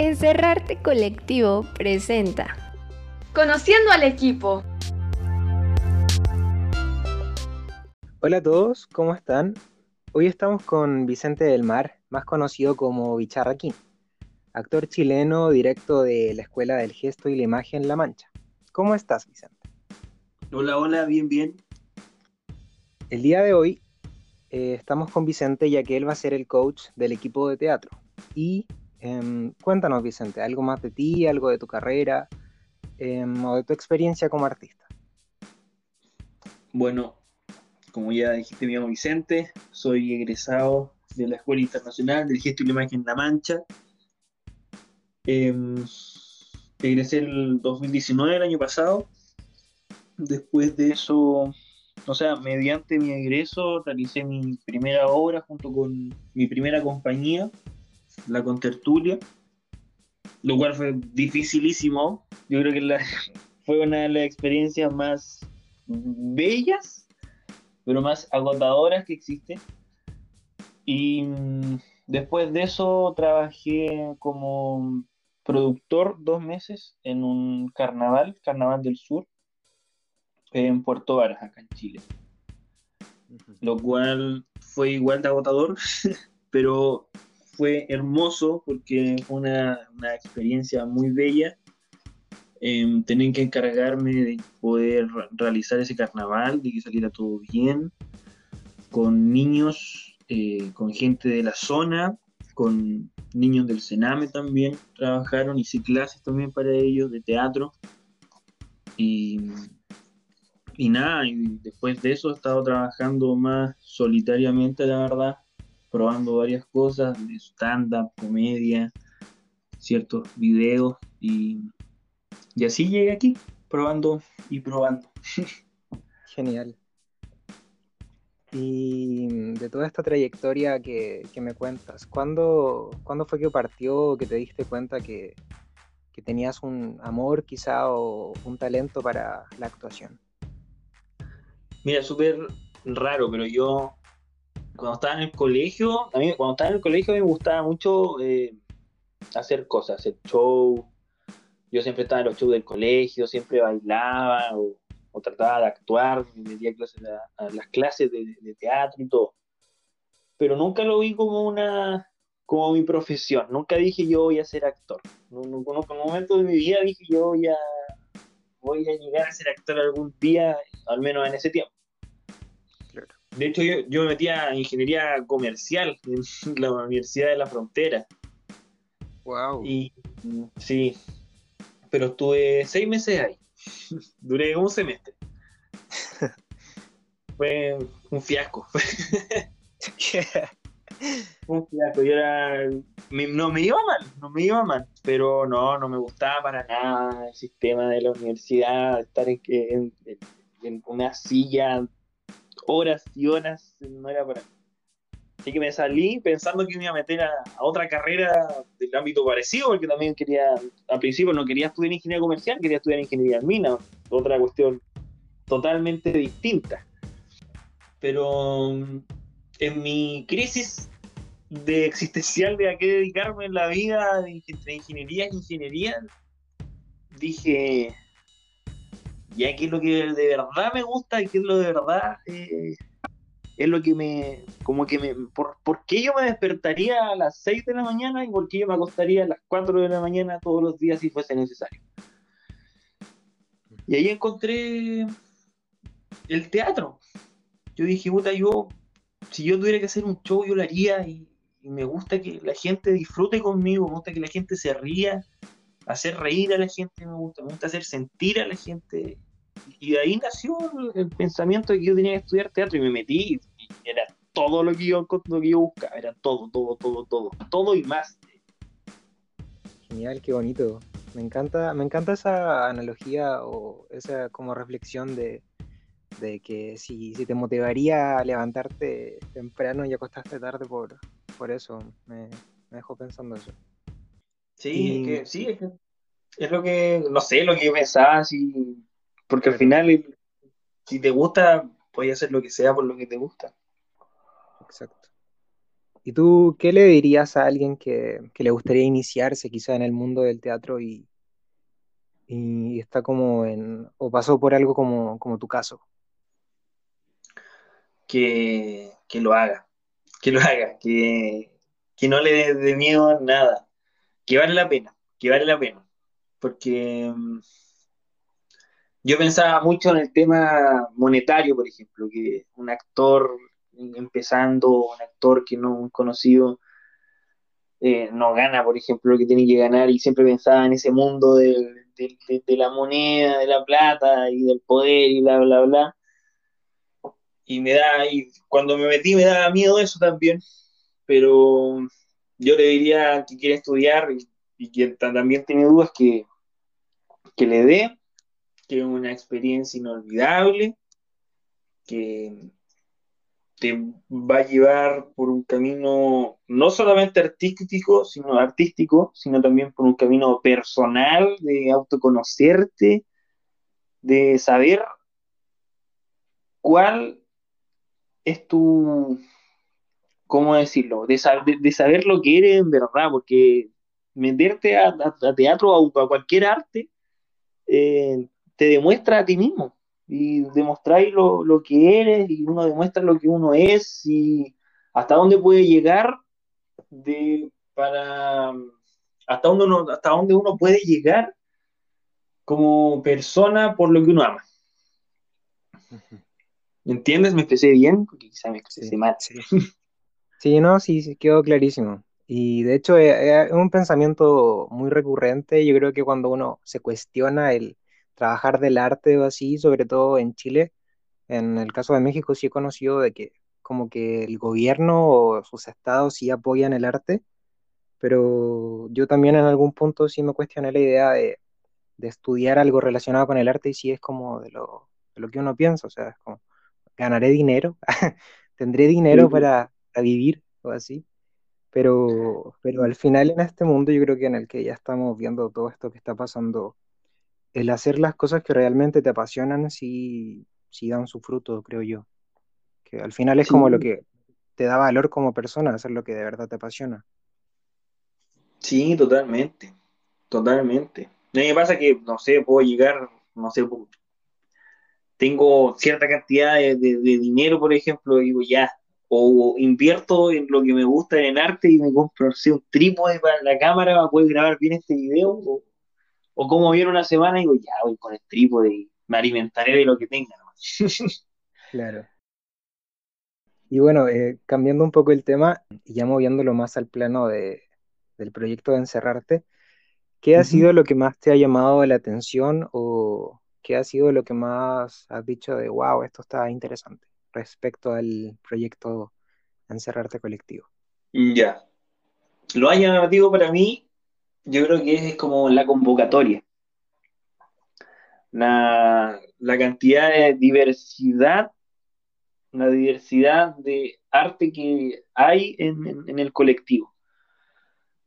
Encerrarte Colectivo presenta Conociendo al equipo. Hola a todos, ¿cómo están? Hoy estamos con Vicente del Mar, más conocido como Bicharraquín, actor chileno directo de la Escuela del Gesto y la Imagen La Mancha. ¿Cómo estás, Vicente? Hola, hola, bien, bien. El día de hoy eh, estamos con Vicente ya que él va a ser el coach del equipo de teatro. Y em, cuéntanos, Vicente, algo más de ti, algo de tu carrera em, o de tu experiencia como artista. Bueno, como ya dijiste, me llamo Vicente, soy egresado de la Escuela Internacional del Gesto y la Imagen La Mancha. Em, egresé el 2019, el año pasado. Después de eso o sea, mediante mi egreso realicé mi primera obra junto con mi primera compañía, la Contertulia, lo cual fue dificilísimo. Yo creo que fue una de las experiencias más bellas, pero más agotadoras que existen. Y mm, después de eso trabajé como productor dos meses en un carnaval, Carnaval del Sur, en Puerto Varas, acá en Chile. Lo cual fue igual de agotador, pero fue hermoso porque fue una, experiencia muy bella. Eh, que encargarme de poder realizar ese carnaval, de que saliera todo bien, con niños, eh, con gente de la zona, con niños del Sename también trabajaron, hice clases también para ellos de teatro. Y y nada, y después de eso he estado trabajando más solitariamente, la verdad, probando varias cosas de stand-up, comedia, ciertos videos y, y así llegué aquí, probando y probando. Genial. Y de toda esta trayectoria que, me cuentas, ¿cuándo, ¿cuándo, fue que partió, que te diste cuenta que, que tenías un amor quizá o un talento para la actuación? Mira, súper raro, pero yo cuando estaba en el colegio, a mí cuando estaba en el colegio me gustaba mucho eh, hacer cosas, hacer show. Yo siempre estaba en los shows del colegio, siempre bailaba o, trataba de actuar, me metía a, a, las clases de, teatro y todo. Pero nunca lo vi como una como mi profesión. Nunca dije yo voy a ser actor. No, no, en un momento de mi vida dije yo voy a voy a llegar a ser actor algún día, al menos en ese tiempo. De hecho, yo, me metí a ingeniería comercial en la Universidad de la Frontera. Wow. Y sí, pero estuve seis meses ahí. Duré un semestre. Fue un fiasco. un fiasco. Yo era. no me iba mal, no me iba mal, pero no, no me gustaba para nada el sistema de la universidad, estar en, en una silla horas y horas, no era para Así que me salí pensando que me iba a meter a, otra carrera del ámbito parecido, porque también quería, al principio no quería estudiar ingeniería comercial, quería estudiar ingeniería en mina, otra cuestión totalmente distinta. Pero mm, en mi crisis de existencial de a qué dedicarme en la vida, entre ingeniería e ingeniería, dije, ya qué es lo que de verdad me gusta y qué es lo de verdad eh, es lo que me, como que me, por, qué yo me despertaría a las 6 de la mañana y por qué yo me acostaría a las 4 de la mañana todos los días si fuese necesario. Y ahí encontré el teatro. Yo dije, puta, yo, si yo tuviera que hacer un show, yo lo haría y, y me gusta que la gente disfrute conmigo, me gusta que la gente se ría, hacer reír a la gente me gusta, me gusta hacer sentir a la gente y de ahí nació el pensamiento de que yo tenía que estudiar teatro y me metí y era todo lo que yo, lo que yo buscaba, era todo, todo, todo, todo, todo y más. Genial, qué bonito. Me encanta, me encanta esa analogía o esa como reflexión de, que si, te motivaría a levantarte temprano y acostarte tarde por, por eso, me, dejó pensando eso. Sí, es que, sí, es que es lo que, no sé, lo que yo pensaba, si porque al final, si te gusta, puedes hacer lo que sea por lo que te gusta. Exacto. ¿Y tú qué le dirías a alguien que, que le gustaría iniciarse quizá en el mundo del teatro y, y está como en, o pasó por algo como, como tu caso? Que, que lo haga, que lo haga, que, que no le dé de miedo a nada, que vale la pena, que vale la pena. Porque mm, yo pensaba mucho en el tema monetario, por ejemplo, que un actor empezando, un actor que no es conocido, eh, no gana, por ejemplo, lo que tiene que ganar y siempre pensaba en ese mundo de, la moneda, de la plata y del poder y bla, bla, bla. Y me da, y cuando me metí me daba miedo eso también, pero yo le diría que quiere estudiar y, y quien también tiene dudas que, que le dé, que es una experiencia inolvidable, que te va a llevar por un camino no solamente artístico, sino artístico, sino también por un camino personal de autoconocerte, de saber cuál es tu, ¿cómo decirlo? De, de, saber lo que eres en verdad, porque meterte a, teatro o a, cualquier arte eh, te demuestra a ti mismo y demostráis lo, lo, que eres y uno demuestra lo que uno es y hasta dónde puede llegar de, para hasta dónde uno, hasta dónde uno puede llegar como persona por lo que uno ama. ¿Me entiendes? ¿Me expresé bien? Porque quizá me expresé mal. Sí. sí, no, sí, sí, quedó clarísimo. Y de hecho es, eh, es un pensamiento muy recurrente. Yo creo que cuando uno se cuestiona el, trabajar del arte o así, sobre todo en Chile. En el caso de México sí he conocido de que como que el gobierno o sus estados sí apoyan el arte, pero yo también en algún punto sí me cuestioné la idea de, estudiar algo relacionado con el arte y sí es como de lo, de lo que uno piensa, o sea, es como, ganaré dinero, tendré dinero para, para, vivir o así, pero, pero al final en este mundo yo creo que en el que ya estamos viendo todo esto que está pasando el hacer las cosas que realmente te apasionan sí, sí dan su fruto, creo yo. Que al final es como lo que te da valor como persona, hacer lo que de verdad te apasiona. Sí, totalmente, totalmente. A mí me pasa que, no sé, puedo llegar, no sé, tengo cierta cantidad de, dinero, por ejemplo, y digo ya, o invierto en lo que me gusta en el arte y me compro, no un trípode para la cámara para poder grabar bien este video, o, o como viene una semana y digo, ya voy con el trípode y me alimentaré de lo que tenga. claro. Y bueno, eh, cambiando un poco el tema y ya moviéndolo más al plano de, del proyecto de encerrarte, ¿qué ha sido lo que más te ha llamado la atención o qué ha sido lo que más has dicho de, wow, esto está interesante respecto al proyecto encerrarte colectivo? Ya. Lo haya llamativo para mí yo creo que es como la convocatoria. La, cantidad de diversidad, la diversidad de arte que hay en, el colectivo.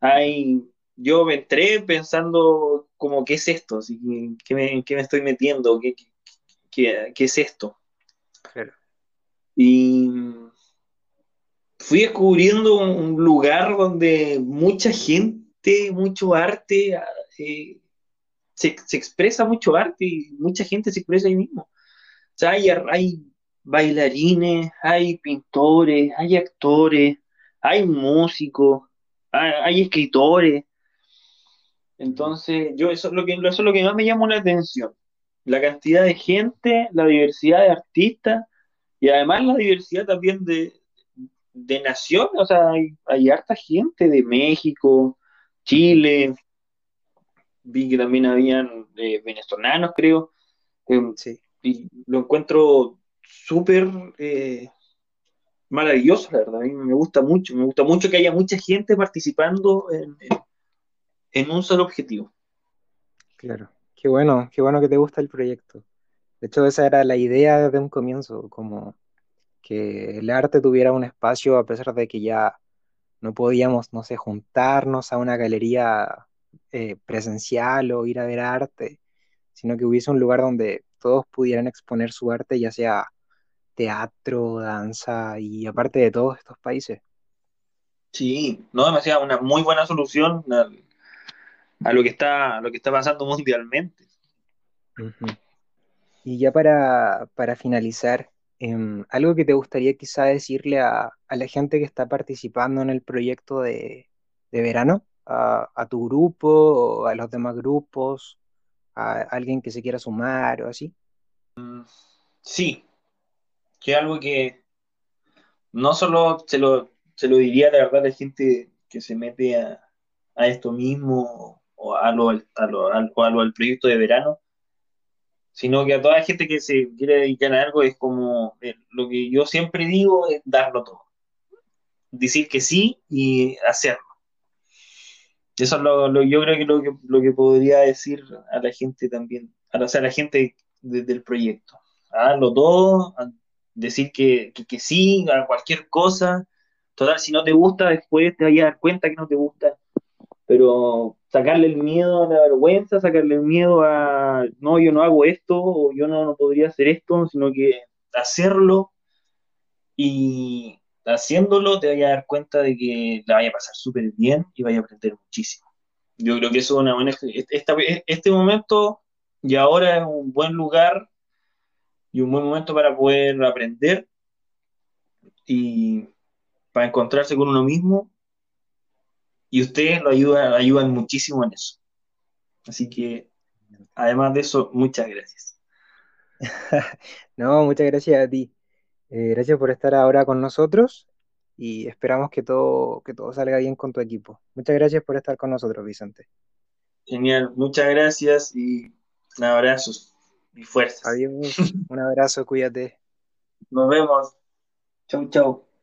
Hay, yo me entré pensando como, ¿qué es esto? ¿Qué me, qué me estoy metiendo? ¿Qué, qué, qué es esto? Y fui descubriendo un lugar donde mucha gente mucho arte, eh, se, expresa mucho arte y mucha gente se expresa ahí mismo. O sea, hay, bailarines, hay pintores, hay actores, hay músicos, hay, escritores. Entonces, yo eso es, lo que, eso es lo que más me llamó la atención. La cantidad de gente, la diversidad de artistas y además la diversidad también de, de naciones. O sea, hay, hay harta gente de México, Chile, vi que también habían eh, venezolanos, creo. Em, y lo encuentro súper eh, maravilloso, la verdad. A mí me gusta mucho, me gusta mucho que haya mucha gente participando en, en, un solo objetivo. Claro, qué bueno, qué bueno que te gusta el proyecto. De hecho, esa era la idea desde un comienzo, como que el arte tuviera un espacio a pesar de que ya no podíamos, no sé, juntarnos a una galería eh, presencial o ir a ver arte, sino que hubiese un lugar donde todos pudieran exponer su arte, ya sea teatro, danza y aparte de todos estos países. Sí, no, hacía una muy buena solución a, a lo que está, a lo que está pasando mundialmente. Y ya para, para finalizar, em, algo que te gustaría quizá decirle a, la gente que está participando en el proyecto de, verano, a, tu grupo o a los demás grupos, a alguien que se quiera sumar o así. Sí, que algo que no solo se lo, se lo diría la verdad a la gente que se mete a, a esto mismo o a lo, a al- a lo del proyecto de verano, sino que a toda la gente que se quiere dedicar a algo es como eh, lo que yo siempre digo es darlo todo, decir que sí y hacerlo. Eso es lo, lo- yo creo que lo que lo que podría decir a la gente también, a la, o sea, a la gente de- del proyecto. Hazlo todo, decir que, que, que sí a cualquier cosa. Total, si no te gusta, después te vas a dar cuenta que no te gusta. Pero sacarle el miedo a la vergüenza, sacarle el miedo a, no, yo no hago esto, o yo no, no podría hacer esto, sino que hacerlo y haciéndolo te vas a dar cuenta de que la vaya a pasar súper bien y vaya a aprender muchísimo. Yo creo que eso es una buena... Esta, este momento y ahora es un buen lugar y un buen momento para poder aprender y para encontrarse con uno mismo y ustedes lo ayudan, ayudan muchísimo en eso. Así que, además de eso, muchas gracias. No, muchas gracias a ti. Eh, gracias por estar ahora con nosotros y esperamos que todo, que todo salga bien con tu equipo. Muchas gracias por estar con nosotros, Vicente. Genial, muchas gracias y abrazos y fuerzas. Adiós, un abrazo, cuídate. Nos vemos. Chau, chau.